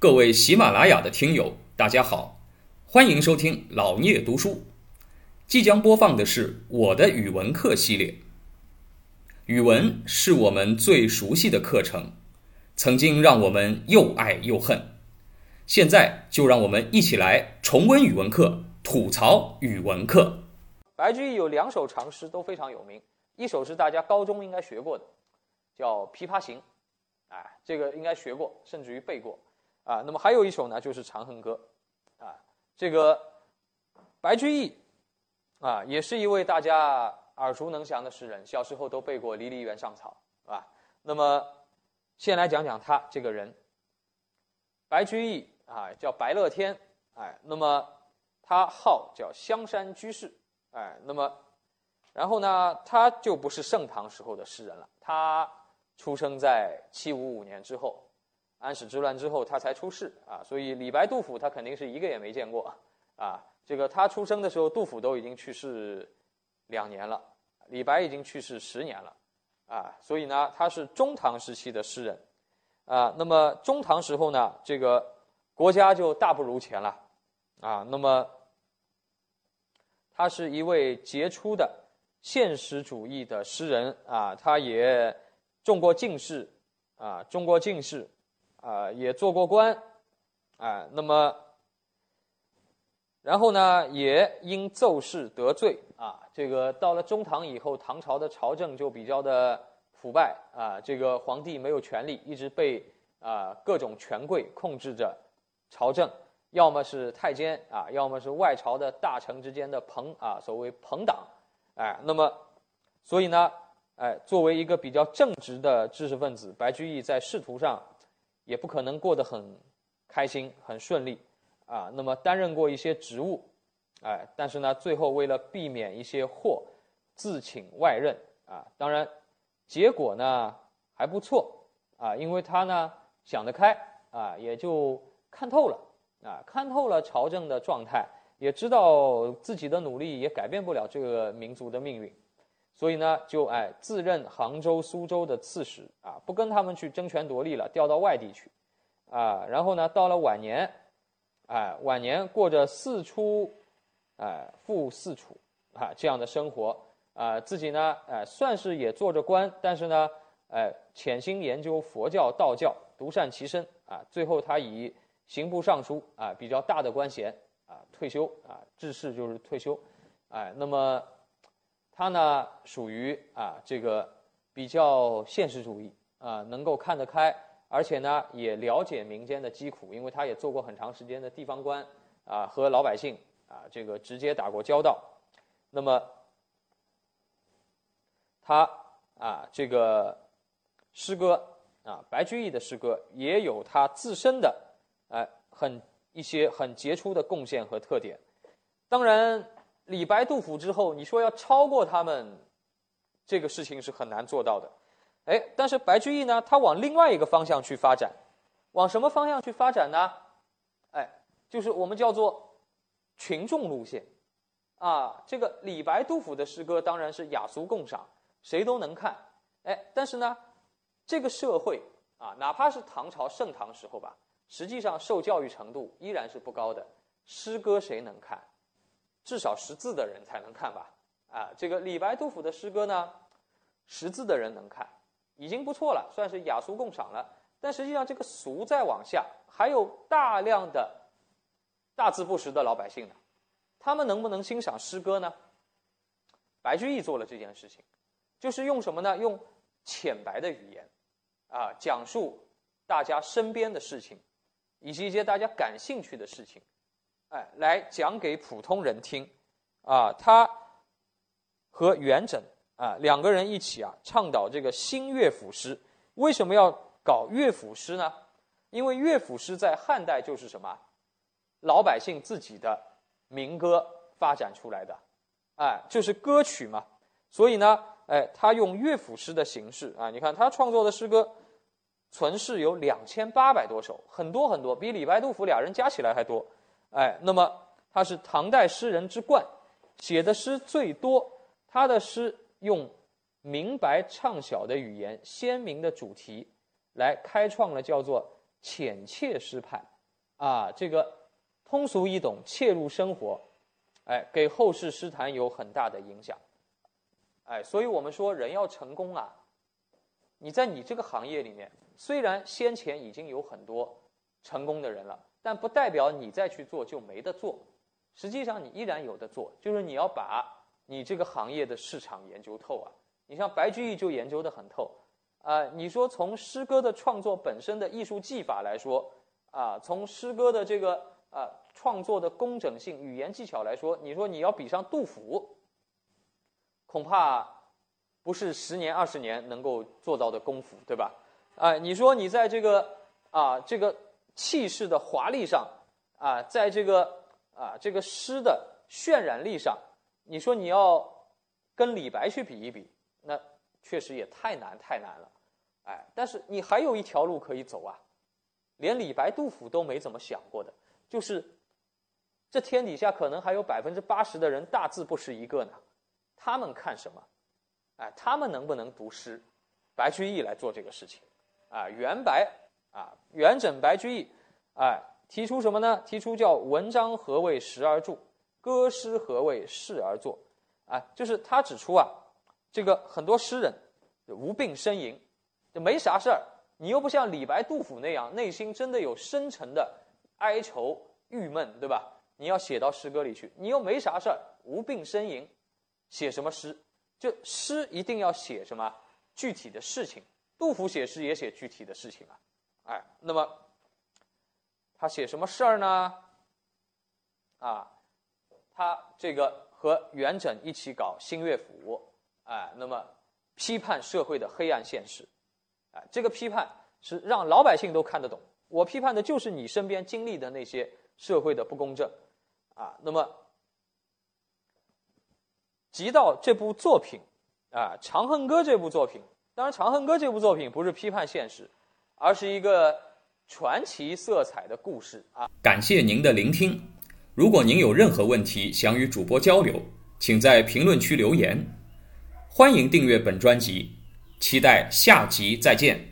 各位喜马拉雅的听友，大家好，欢迎收听老聂读书。即将播放的是我的语文课系列。语文是我们最熟悉的课程，曾经让我们又爱又恨。现在就让我们一起来重温语文课，吐槽语文课。白居易有两首长诗都非常有名，一首是大家高中应该学过的，叫《琵琶行》，哎，这个应该学过，甚至于背过，啊，那么还有一首呢，就是《长恨歌》，啊，这个白居易，啊，也是一位大家耳熟能详的诗人，小时候都背过《离离原上草》，是吧？那么，先来讲讲他这个人，白居易啊，叫白乐天，哎，那么他号叫香山居士。哎，那么，然后呢，他就不是盛唐时候的诗人了。他出生在七五五年之后，安史之乱之后，他才出世啊。所以李白、杜甫他肯定是一个也没见过啊。这个他出生的时候，杜甫都已经去世两年了，李白已经去世十年了啊。所以呢，他是中唐时期的诗人啊。那么中唐时候呢，这个国家就大不如前了啊。那么。他是一位杰出的现实主义的诗人啊，他也中过进士啊，中过进士啊，也做过官啊。那么，然后呢，也因奏事得罪啊。这个到了中唐以后，唐朝的朝政就比较的腐败啊，这个皇帝没有权力，一直被啊各种权贵控制着朝政。要么是太监啊，要么是外朝的大臣之间的朋啊，所谓朋党，哎，那么，所以呢，哎，作为一个比较正直的知识分子，白居易在仕途上也不可能过得很开心、很顺利啊。那么担任过一些职务，哎，但是呢，最后为了避免一些祸，自请外任啊。当然，结果呢还不错啊，因为他呢想得开啊，也就看透了。啊，看透了朝政的状态，也知道自己的努力也改变不了这个民族的命运，所以呢，就哎自任杭州、苏州的刺史啊，不跟他们去争权夺利了，调到外地去，啊，然后呢，到了晚年，哎，晚年过着四出，哎，赴四处啊这样的生活啊，自己呢，哎，算是也做着官，但是呢，哎，潜心研究佛教、道教，独善其身啊，最后他以。刑部尚书啊，比较大的官衔啊，退休啊，致仕就是退休，哎，那么他呢，属于啊这个比较现实主义啊，能够看得开，而且呢也了解民间的疾苦，因为他也做过很长时间的地方官啊，和老百姓啊这个直接打过交道，那么他啊这个诗歌啊，白居易的诗歌也有他自身的。哎，很一些很杰出的贡献和特点。当然，李白、杜甫之后，你说要超过他们，这个事情是很难做到的。哎，但是白居易呢，他往另外一个方向去发展，往什么方向去发展呢？哎，就是我们叫做群众路线。啊，这个李白、杜甫的诗歌当然是雅俗共赏，谁都能看。哎，但是呢，这个社会啊，哪怕是唐朝盛唐时候吧。实际上，受教育程度依然是不高的。诗歌谁能看？至少识字的人才能看吧？啊，这个李白、杜甫的诗歌呢，识字的人能看，已经不错了，算是雅俗共赏了。但实际上，这个俗再往下，还有大量的大字不识的老百姓呢，他们能不能欣赏诗歌呢？白居易做了这件事情，就是用什么呢？用浅白的语言，啊，讲述大家身边的事情。以及一些大家感兴趣的事情，哎，来讲给普通人听，啊，他和元稹啊两个人一起啊倡导这个新乐府诗。为什么要搞乐府诗呢？因为乐府诗在汉代就是什么，老百姓自己的民歌发展出来的，哎，就是歌曲嘛。所以呢，哎，他用乐府诗的形式啊，你看他创作的诗歌。存世有两千八百多首，很多很多，比李白、杜甫俩人加起来还多。哎，那么他是唐代诗人之冠，写的诗最多。他的诗用明白畅晓的语言、鲜明的主题，来开创了叫做浅切诗派，啊，这个通俗易懂，切入生活，哎，给后世诗坛有很大的影响，哎，所以我们说人要成功啊，你在你这个行业里面，虽然先前已经有很多成功的人了，但不代表你再去做就没得做，实际上你依然有的做，就是你要把你这个行业的市场研究透啊。你像白居易就研究得很透，啊，你说从诗歌的创作本身的艺术技法来说，啊，从诗歌的这个啊创作的工整性、语言技巧来说，你说你要比上杜甫，恐怕不是十年二十年能够做到的功夫，对吧？啊，你说你在这个啊这个气势的华丽上，啊，在这个啊这个诗的渲染力上，你说你要跟李白去比一比。那确实也太难太难了，哎，但是你还有一条路可以走啊，连李白、杜甫都没怎么想过的，就是这天底下可能还有百分之八十的人大字不识一个呢，他们看什么？哎，他们能不能读诗？白居易来做这个事情，啊，元白啊，元稹、白居易，哎，提出什么呢？提出叫文章何为时而著，歌诗何为事而作，啊，就是他指出啊。这个很多诗人无病呻吟，就没啥事儿。你又不像李白、杜甫那样，内心真的有深沉的哀愁、郁闷，对吧？你要写到诗歌里去，你又没啥事儿，无病呻吟，写什么诗？就诗一定要写什么具体的事情。杜甫写诗也写具体的事情啊，哎，那么他写什么事儿呢？啊，他这个和元稹一起搞新乐府。哎，那么批判社会的黑暗现实，哎，这个批判是让老百姓都看得懂。我批判的就是你身边经历的那些社会的不公正，啊，那么提到这部作品，啊，《长恨歌》这部作品，当然，《长恨歌》这部作品不是批判现实，而是一个传奇色彩的故事啊。感谢您的聆听，如果您有任何问题想与主播交流，请在评论区留言。欢迎订阅本专辑，期待下集再见。